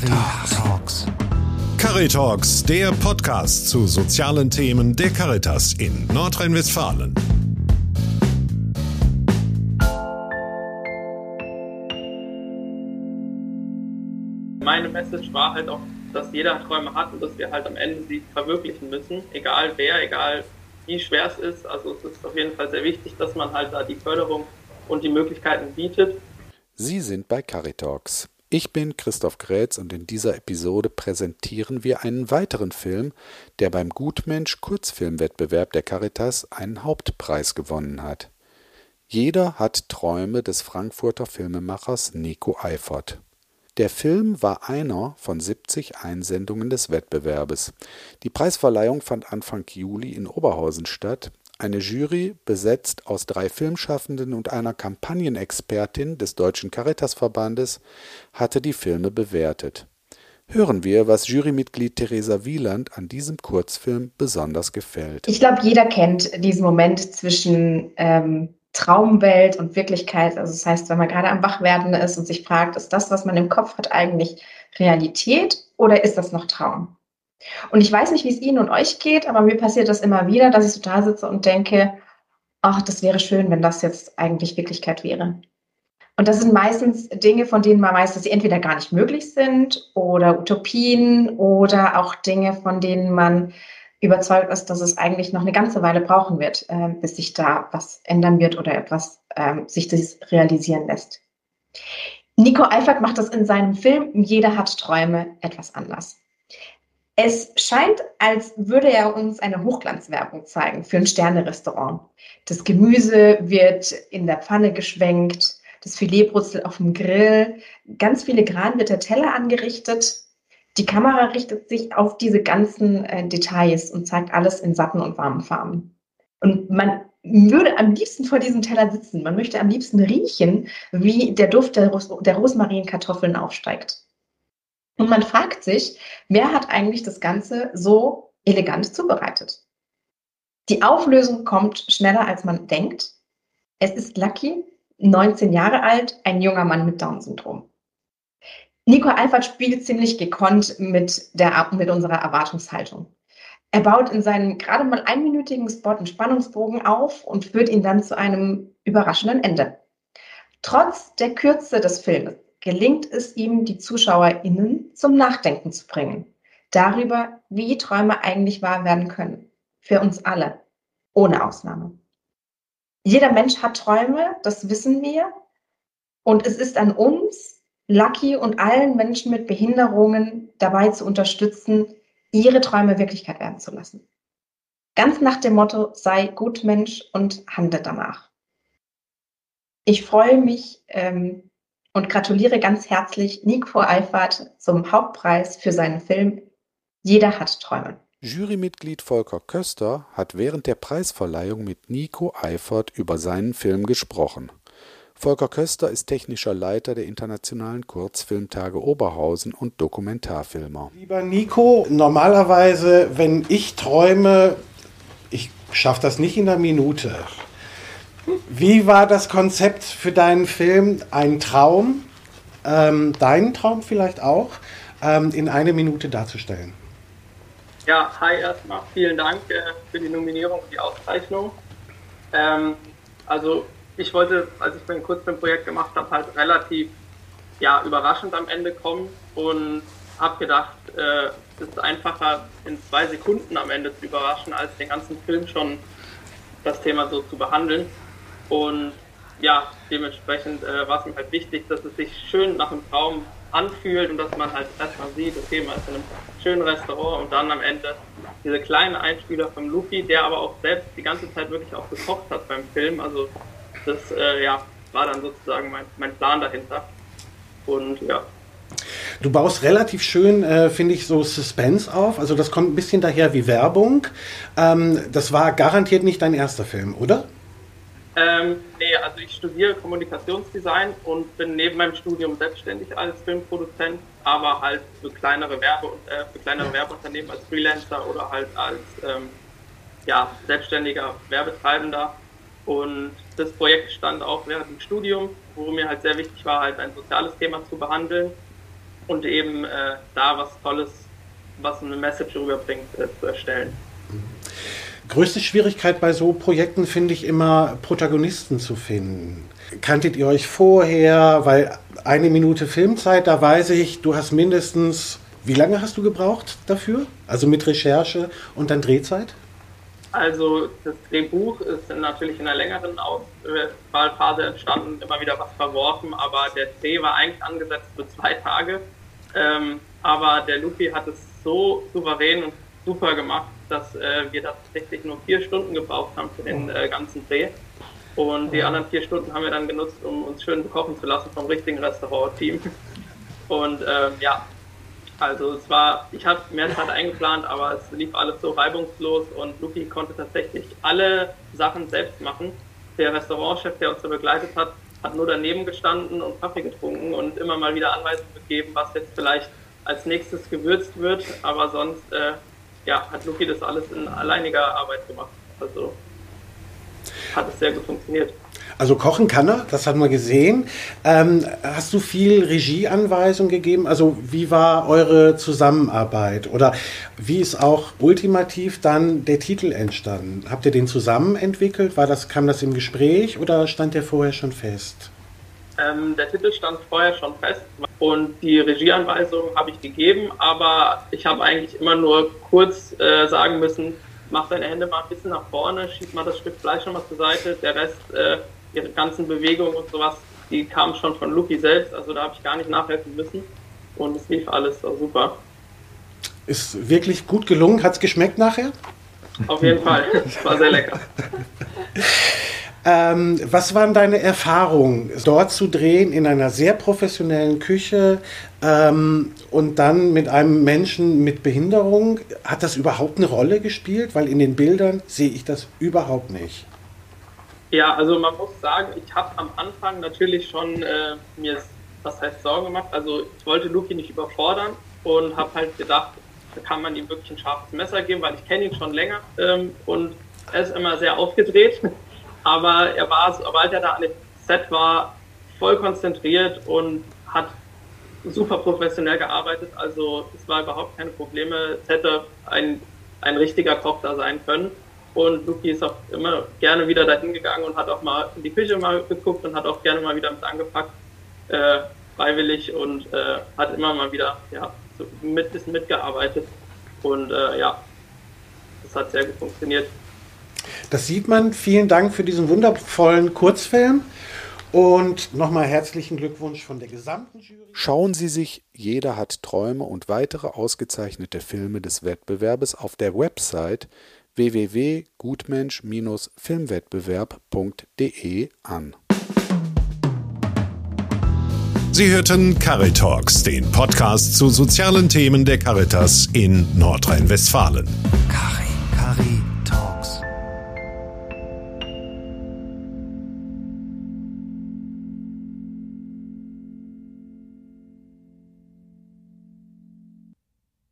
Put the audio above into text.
Caritalks. Caritalks, der Podcast zu sozialen Themen der Caritas in Nordrhein-Westfalen. Meine Message war halt auch, dass jeder Träume hat und dass wir halt am Ende sie verwirklichen müssen, egal wer, egal wie schwer es ist. Also es ist auf jeden Fall sehr wichtig, dass man halt da die Förderung und die Möglichkeiten bietet. Sie sind bei Caritalks. Ich bin Christoph Grätz und in dieser Episode präsentieren wir einen weiteren Film, der beim Gutmensch Kurzfilmwettbewerb der Caritas einen Hauptpreis gewonnen hat. Jeder hat Träume des Frankfurter Filmemachers Nico Eifert. Der Film war einer von 70 Einsendungen des Wettbewerbes. Die Preisverleihung fand Anfang Juli in Oberhausen statt. Eine Jury, besetzt aus drei Filmschaffenden und einer Kampagnenexpertin des Deutschen Caritasverbandes, hatte die Filme bewertet. Hören wir, was Jurymitglied Theresa Wieland an diesem Kurzfilm besonders gefällt. Ich glaube, jeder kennt diesen Moment zwischen ähm, Traumwelt und Wirklichkeit. Also das heißt, wenn man gerade am Wachwerden ist und sich fragt, ist das, was man im Kopf hat, eigentlich Realität oder ist das noch Traum? Und ich weiß nicht, wie es Ihnen und euch geht, aber mir passiert das immer wieder, dass ich so da sitze und denke, ach, das wäre schön, wenn das jetzt eigentlich Wirklichkeit wäre. Und das sind meistens Dinge, von denen man weiß, dass sie entweder gar nicht möglich sind oder Utopien oder auch Dinge, von denen man überzeugt ist, dass es eigentlich noch eine ganze Weile brauchen wird, äh, bis sich da was ändern wird oder etwas äh, sich das realisieren lässt. Nico Eifert macht das in seinem Film Jeder hat Träume etwas anders. Es scheint, als würde er uns eine Hochglanzwerbung zeigen für ein Sternerestaurant. Das Gemüse wird in der Pfanne geschwenkt, das Filet brutzelt auf dem Grill, ganz filigran wird der Teller angerichtet die Kamera richtet sich auf diese ganzen äh, Details und zeigt alles in satten und warmen Farben. Und man würde am liebsten vor diesem Teller sitzen. Man möchte am liebsten riechen, wie der Duft der, Ros der Rosmarinkartoffeln aufsteigt. Und man fragt sich, wer hat eigentlich das Ganze so elegant zubereitet? Die Auflösung kommt schneller, als man denkt. Es ist Lucky, 19 Jahre alt, ein junger Mann mit Down-Syndrom. Nico Alfert spielt ziemlich gekonnt mit, der, mit unserer Erwartungshaltung. Er baut in seinem gerade mal einminütigen Spot einen Spannungsbogen auf und führt ihn dann zu einem überraschenden Ende. Trotz der Kürze des Filmes gelingt es ihm, die ZuschauerInnen zum Nachdenken zu bringen. Darüber, wie Träume eigentlich wahr werden können. Für uns alle. Ohne Ausnahme. Jeder Mensch hat Träume, das wissen wir. Und es ist an uns, Lucky und allen Menschen mit Behinderungen dabei zu unterstützen, ihre Träume Wirklichkeit werden zu lassen. Ganz nach dem Motto, sei gut Mensch und handle danach. Ich freue mich ähm, und gratuliere ganz herzlich Nico Eifert zum Hauptpreis für seinen Film Jeder hat Träume. Jurymitglied Volker Köster hat während der Preisverleihung mit Nico Eifert über seinen Film gesprochen. Volker Köster ist technischer Leiter der Internationalen Kurzfilmtage Oberhausen und Dokumentarfilmer. Lieber Nico, normalerweise, wenn ich träume, ich schaffe das nicht in einer Minute. Wie war das Konzept für deinen Film? Ein Traum, ähm, deinen Traum vielleicht auch, ähm, in eine Minute darzustellen? Ja, hi erstmal. Vielen Dank äh, für die Nominierung und die Auszeichnung. Ähm, also ich wollte, als ich mein Kurzfilmprojekt gemacht habe, halt relativ ja, überraschend am Ende kommen und habe gedacht, äh, es ist einfacher, in zwei Sekunden am Ende zu überraschen, als den ganzen Film schon das Thema so zu behandeln. Und ja, dementsprechend äh, war es mir halt wichtig, dass es sich schön nach einem Traum anfühlt und dass man halt erstmal sieht, okay, man ist in einem schönen Restaurant und dann am Ende diese kleine Einspieler vom Luffy, der aber auch selbst die ganze Zeit wirklich auch gekocht hat beim Film. Also das äh, ja, war dann sozusagen mein, mein Plan dahinter. Und ja. Du baust relativ schön, äh, finde ich, so Suspense auf. Also das kommt ein bisschen daher wie Werbung. Ähm, das war garantiert nicht dein erster Film, oder? Ähm, nee, also ich studiere Kommunikationsdesign und bin neben meinem Studium selbstständig als Filmproduzent, aber halt für kleinere, Werbe, äh, für kleinere Werbeunternehmen als Freelancer oder halt als ähm, ja, selbstständiger Werbetreibender. Und das Projekt stand auch während dem Studium, wo mir halt sehr wichtig war, halt ein soziales Thema zu behandeln. und eben äh, da was Tolles, was eine Message rüberbringt, äh, zu erstellen. Größte Schwierigkeit bei so Projekten finde ich immer, Protagonisten zu finden. Kanntet ihr euch vorher? Weil eine Minute Filmzeit, da weiß ich, du hast mindestens, wie lange hast du gebraucht dafür? Also mit Recherche und dann Drehzeit? Also das Drehbuch ist natürlich in einer längeren Auswahlphase entstanden, immer wieder was verworfen, aber der Dreh war eigentlich angesetzt für zwei Tage. Ähm, aber der Lupi hat es so souverän und super gemacht, dass äh, wir tatsächlich nur vier Stunden gebraucht haben für den äh, ganzen Dreh. Und die anderen vier Stunden haben wir dann genutzt, um uns schön bekochen zu lassen vom richtigen Restaurant-Team. Und ähm, ja, also es war, ich habe mehr Zeit eingeplant, aber es lief alles so reibungslos und Luki konnte tatsächlich alle Sachen selbst machen. Der Restaurantchef, der uns da begleitet hat, hat nur daneben gestanden und Kaffee getrunken und immer mal wieder Anweisungen gegeben, was jetzt vielleicht als nächstes gewürzt wird. Aber sonst äh, ja, hat Luki das alles in alleiniger Arbeit gemacht. Also hat es sehr gut funktioniert. Also kochen kann er, das haben wir gesehen. Ähm, hast du viel Regieanweisung gegeben? Also wie war eure Zusammenarbeit? Oder wie ist auch ultimativ dann der Titel entstanden? Habt ihr den zusammen entwickelt? War das, kam das im Gespräch oder stand der vorher schon fest? Ähm, der Titel stand vorher schon fest und die Regieanweisung habe ich gegeben, aber ich habe eigentlich immer nur kurz äh, sagen müssen, mach deine Hände mal ein bisschen nach vorne, schieb mal das Stück Fleisch nochmal zur Seite, der Rest, äh, ihre ganzen Bewegungen und sowas, die kamen schon von Luki selbst, also da habe ich gar nicht nachhelfen müssen und es lief alles auch super. Ist wirklich gut gelungen, hat es geschmeckt nachher? Auf jeden Fall, es war sehr lecker. Ähm, was waren deine Erfahrungen, dort zu drehen in einer sehr professionellen Küche ähm, und dann mit einem Menschen mit Behinderung? Hat das überhaupt eine Rolle gespielt? Weil in den Bildern sehe ich das überhaupt nicht. Ja, also man muss sagen, ich habe am Anfang natürlich schon äh, mir was heißt Sorgen gemacht. Also ich wollte Luki nicht überfordern und habe halt gedacht, da kann man ihm wirklich ein scharfes Messer geben, weil ich kenne ihn schon länger ähm, und er ist immer sehr aufgedreht. Aber er war, sobald er da an dem Set war, voll konzentriert und hat super professionell gearbeitet. Also es war überhaupt keine Probleme. Es hätte ein, ein richtiger Koch da sein können. Und Luki ist auch immer gerne wieder dahin gegangen und hat auch mal in die Küche mal geguckt und hat auch gerne mal wieder mit angepackt, äh, freiwillig und äh, hat immer mal wieder ja, so mit, bisschen mitgearbeitet. Und äh, ja, das hat sehr gut funktioniert. Das sieht man. Vielen Dank für diesen wundervollen Kurzfilm. Und nochmal herzlichen Glückwunsch von der gesamten Jury. Schauen Sie sich Jeder hat Träume und weitere ausgezeichnete Filme des Wettbewerbes auf der Website www.gutmensch-filmwettbewerb.de an. Sie hörten Caritalks, den Podcast zu sozialen Themen der Caritas in Nordrhein-Westfalen. Cari, Cari